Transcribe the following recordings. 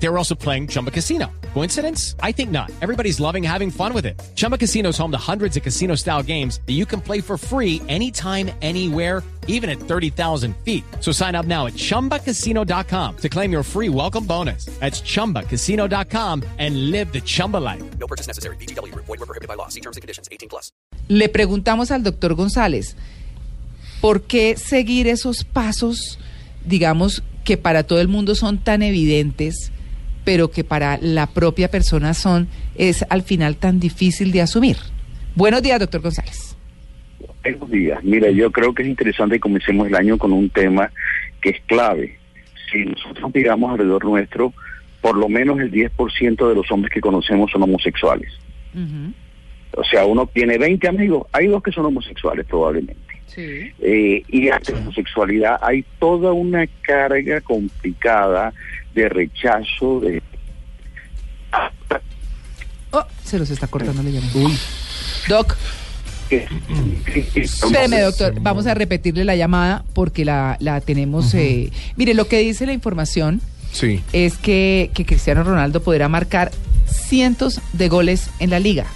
They were also playing Chumba Casino. Coincidence? I think not. Everybody's loving having fun with it. Chumba Casino is home to hundreds of casino style games that you can play for free anytime, anywhere, even at 30,000 feet. So sign up now at chumbacasino.com to claim your free welcome bonus. That's chumbacasino.com and live the Chumba life. No purchase necessary. BGW. Void were prohibited by law. See terms and conditions. 18 plus. Le preguntamos al doctor González, ¿por qué seguir esos pasos, digamos, que para todo el mundo son tan evidentes, pero que para la propia persona son, es al final tan difícil de asumir? Buenos días, doctor González. Buenos días. Mira, yo creo que es interesante que comencemos el año con un tema que es clave. Si nosotros miramos alrededor nuestro, por lo menos el 10% de los hombres que conocemos son homosexuales. O sea, uno tiene 20 amigos, hay dos que son homosexuales probablemente. Sí. Eh, y ante la homosexualidad hay toda una carga complicada de rechazo, de... Oh, se los está cortando la llamada. Doc, espéreme, doctor. Vamos a repetirle la llamada porque la, la tenemos. eh, mire, lo que dice la información Sí. es que, que Cristiano Ronaldo podrá marcar cientos de goles en la liga,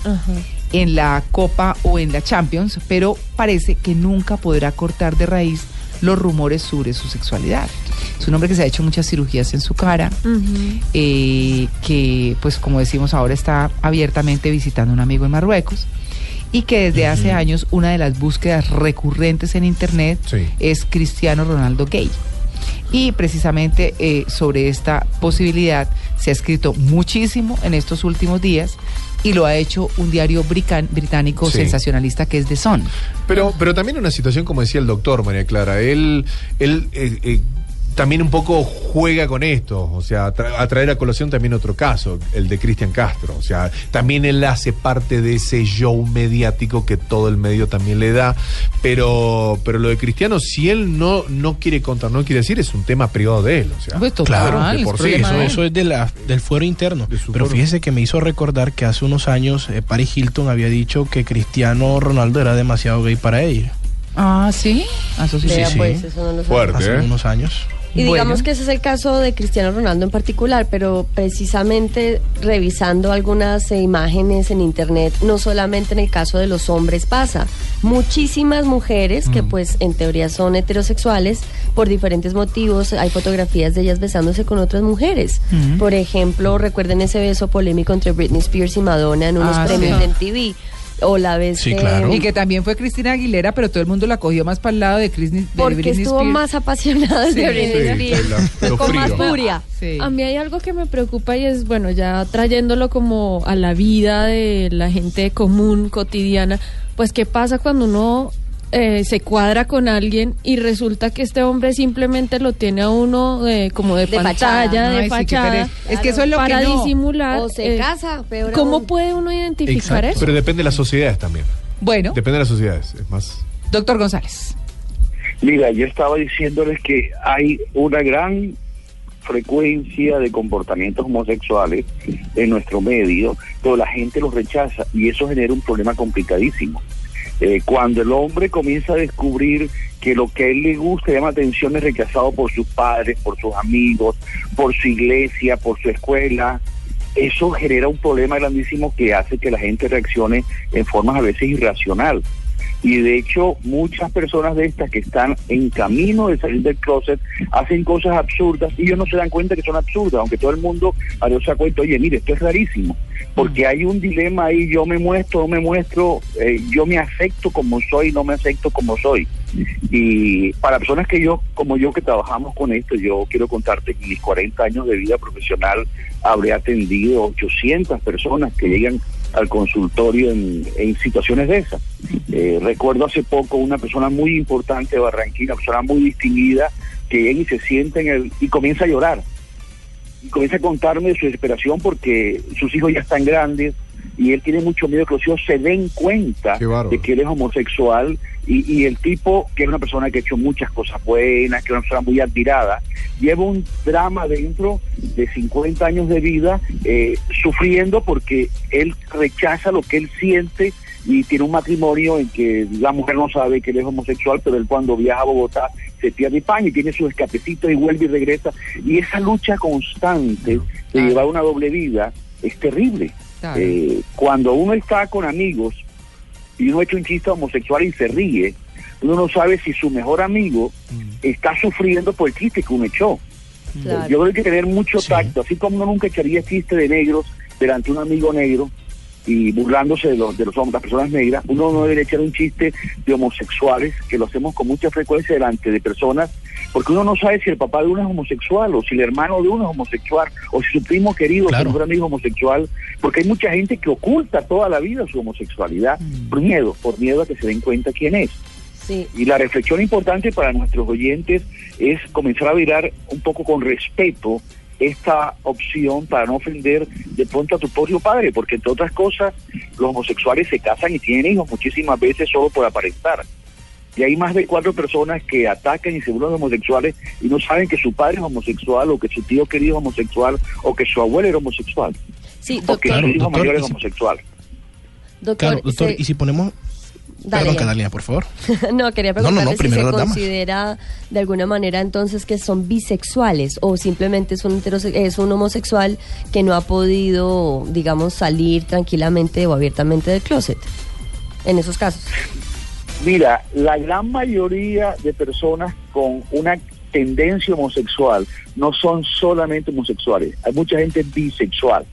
en la Copa o en la Champions, pero parece que nunca podrá cortar de raíz los rumores sobre su sexualidad. Es un hombre que se ha hecho muchas cirugías en su cara, eh, que pues como decimos ahora está abiertamente visitando a un amigo en Marruecos y que desde hace años una de las búsquedas recurrentes en internet Sí. es Cristiano Ronaldo gay. Y precisamente eh, sobre esta posibilidad se ha escrito muchísimo en estos últimos días y lo ha hecho un diario británico Sí. sensacionalista que es The Sun. Pero, pero también una situación, como decía el doctor, María Clara, él, él eh, eh, también un poco juega con esto, o sea, tra- a traer a colación también otro caso, el de Cristian Castro, o sea, también él hace parte de ese show mediático que todo el medio también le da, pero, pero lo de Cristiano, si él no, no quiere contar, no quiere decir, es un tema privado de él, o sea, Pues total, claro, por sí, eso es Eso es de la, del fuero interno. De su Pero fuero. fíjese que me hizo recordar que hace unos años eh, Paris Hilton había dicho que Cristiano Ronaldo era demasiado gay para ella. Ah, sí. Ah, eso sí. Sí, pues, eso no lo sabía. Fuerte, Hace ¿eh? unos años. Y Bueno. digamos que ese es el caso de Cristiano Ronaldo en particular, pero precisamente revisando algunas eh, imágenes en internet, no solamente en el caso de los hombres pasa. Muchísimas mujeres que pues en teoría son heterosexuales por diferentes motivos, hay fotografías de ellas besándose con otras mujeres. Ujú. Por ejemplo, recuerden ese beso polémico entre Britney Spears y Madonna en unos Ah, premios sí. en TV. O la vez Sí, de- claro. Y que también fue Cristina Aguilera, pero todo el mundo la cogió más para el lado de, Chris, de porque Britney estuvo Spears. más apasionada Sí, de Britney Sí, Spears. la- pero con más furia. Sí. A mí hay algo que me preocupa y es, bueno, ya trayéndolo como a la vida de la gente común, cotidiana, pues qué pasa cuando uno eh, se cuadra con alguien y resulta que este hombre simplemente lo tiene a uno eh, como de, De pantalla, fachada. de Ay, sí. Es que eso es lo para que no. disimular. O se eh, casa, peor ¿Cómo aún. puede uno identificar Exacto. eso? Pero depende de las sociedades también. Bueno, Depende de las sociedades, es más. doctor González. Mira, yo estaba diciéndoles que hay una gran frecuencia de comportamientos homosexuales en nuestro medio, pero la gente los rechaza y eso genera un problema complicadísimo. Eh, cuando el hombre comienza a descubrir que lo que a él le gusta llama atención es rechazado por sus padres, por sus amigos, por su iglesia, por su escuela, eso genera un problema grandísimo que hace que la gente reaccione en formas a veces irracional. Y de hecho, muchas personas de estas que están en camino de salir del closet hacen cosas absurdas y ellos no se dan cuenta que son absurdas, aunque todo el mundo a Dios se cuenta, oye, mire, esto es rarísimo, porque hay un dilema ahí, yo me muestro, no me muestro, eh, yo me acepto como soy, no me acepto como soy. Y para personas que yo, como yo, que trabajamos con esto, yo quiero contarte que en mis 40 años de vida profesional habré atendido 800 personas que llegan al consultorio en, situaciones de esas. Eh, recuerdo hace poco una persona muy importante de Barranquilla, una persona muy distinguida, que llega y se sienta en el, y comienza a llorar. Y comienza a contarme su desesperación porque sus hijos ya están grandes y él tiene mucho miedo que los hijos se den cuenta de que él es homosexual y, y el tipo, que es una persona que ha hecho muchas cosas buenas, que es una persona muy admirada, lleva un drama dentro de 50 años de vida eh, sufriendo porque él rechaza lo que él siente y tiene un matrimonio en que la mujer no sabe que él es homosexual, pero él cuando viaja a Bogotá se pierde pan y tiene sus escapecitos y vuelve y regresa. Y esa lucha constante de llevar una doble vida es terrible. Claro. Eh, cuando uno está con amigos y uno echa un chiste homosexual y se ríe, uno no sabe si su mejor amigo está sufriendo por el chiste que uno echó. Claro. Yo creo que hay que tener mucho Sí. tacto, así como uno nunca echaría chiste de negros delante de un amigo negro y burlándose de los de los hombres, las personas negras, uno no debe echar un chiste de homosexuales, que lo hacemos con mucha frecuencia delante de personas, porque uno no sabe si el papá de uno es homosexual, o si el hermano de uno es homosexual, o si su primo querido, Claro. su mejor amigo es homosexual, porque hay mucha gente que oculta toda la vida su homosexualidad por miedo, por miedo a que se den cuenta quién es. Sí, Y la reflexión importante para nuestros oyentes es comenzar a mirar un poco con respeto esta opción para no ofender de pronto a tu propio padre, porque entre otras cosas los homosexuales se casan y tienen hijos muchísimas veces solo por aparentar. Y hay más de cuatro personas que atacan y se burlan de homosexuales y no saben que su padre es homosexual o que su tío querido es homosexual o que su abuelo era homosexual sí, o que doctor. Su hijo doctor, mayor es homosexual. Doctor, Claro, doctor, se- y si ponemos... Dale, Perdón, Ian. Catalina, por favor. no, quería No, no, no, preguntarle si se considera de alguna manera entonces que son bisexuales o simplemente es un, es un homosexual que no ha podido, digamos, salir tranquilamente o abiertamente del closet. En esos casos. Mira, la gran mayoría de personas con una tendencia homosexual no son solamente homosexuales, hay mucha gente bisexual.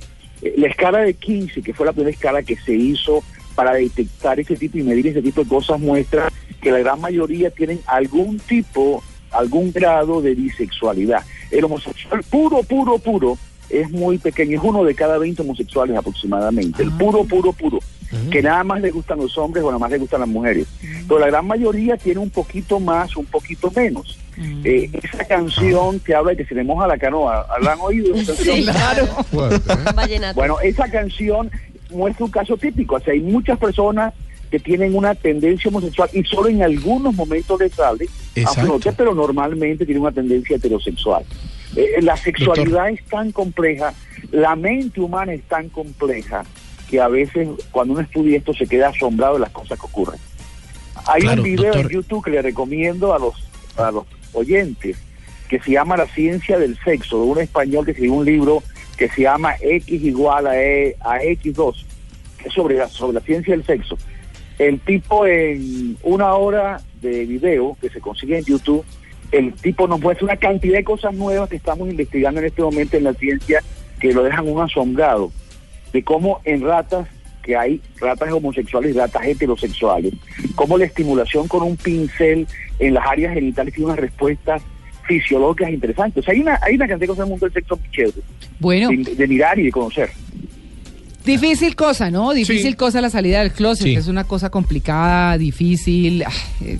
Eh, La escala de 15, que fue la primera escala que se hizo para detectar este tipo y medir este tipo de cosas, muestra que la gran mayoría tienen algún tipo, algún grado de bisexualidad. El homosexual puro, puro, puro es muy pequeño, es uno de cada 20 homosexuales aproximadamente, el puro, puro, puro, que nada más le gustan los hombres o nada más le gustan las mujeres. Pero la gran mayoría tiene un poquito más, un poquito menos. Eh, esa canción que habla de que se le moja la canoa, ¿la han oído? esa canción? Claro. ¿eh? Bueno, esa canción muestra un caso típico. O sea, hay muchas personas que tienen una tendencia homosexual y solo en algunos momentos les sale a Exacto. flote, pero normalmente tienen una tendencia heterosexual. Eh, la sexualidad es tan compleja, la mente humana es tan compleja que a veces cuando uno estudia esto se queda asombrado de las cosas que ocurren. Hay Claro, un video en doctor. YouTube que le recomiendo a los, a los oyentes que se llama La ciencia del sexo, de un español que escribió un libro que se llama X igual a, E- a X2, que es sobre la, sobre la ciencia del sexo. El tipo en una hora de video que se consigue en YouTube, el tipo nos muestra una cantidad de cosas nuevas que estamos investigando en este momento en la ciencia que lo dejan un asombrado de cómo en ratas que hay ratas homosexuales y ratas heterosexuales, cómo la estimulación con un pincel en las áreas genitales tiene unas respuestas fisiológicas interesantes. O sea, hay una, hay una cantidad de cosas en el mundo del sexo chévere, Bueno, de, de mirar y de conocer. difícil cosa, ¿no? Difícil Sí. cosa la salida del closet. Sí. Es una cosa complicada, difícil. ah, eh,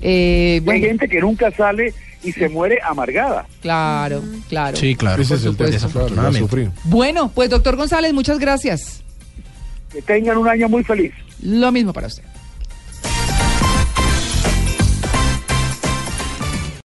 eh, Hay gente que nunca sale y se muere amargada. claro, claro. Sí, claro. Ese es el tema, claro. Bueno, pues doctor González, muchas gracias. Que tengan un año muy feliz. Lo mismo para usted.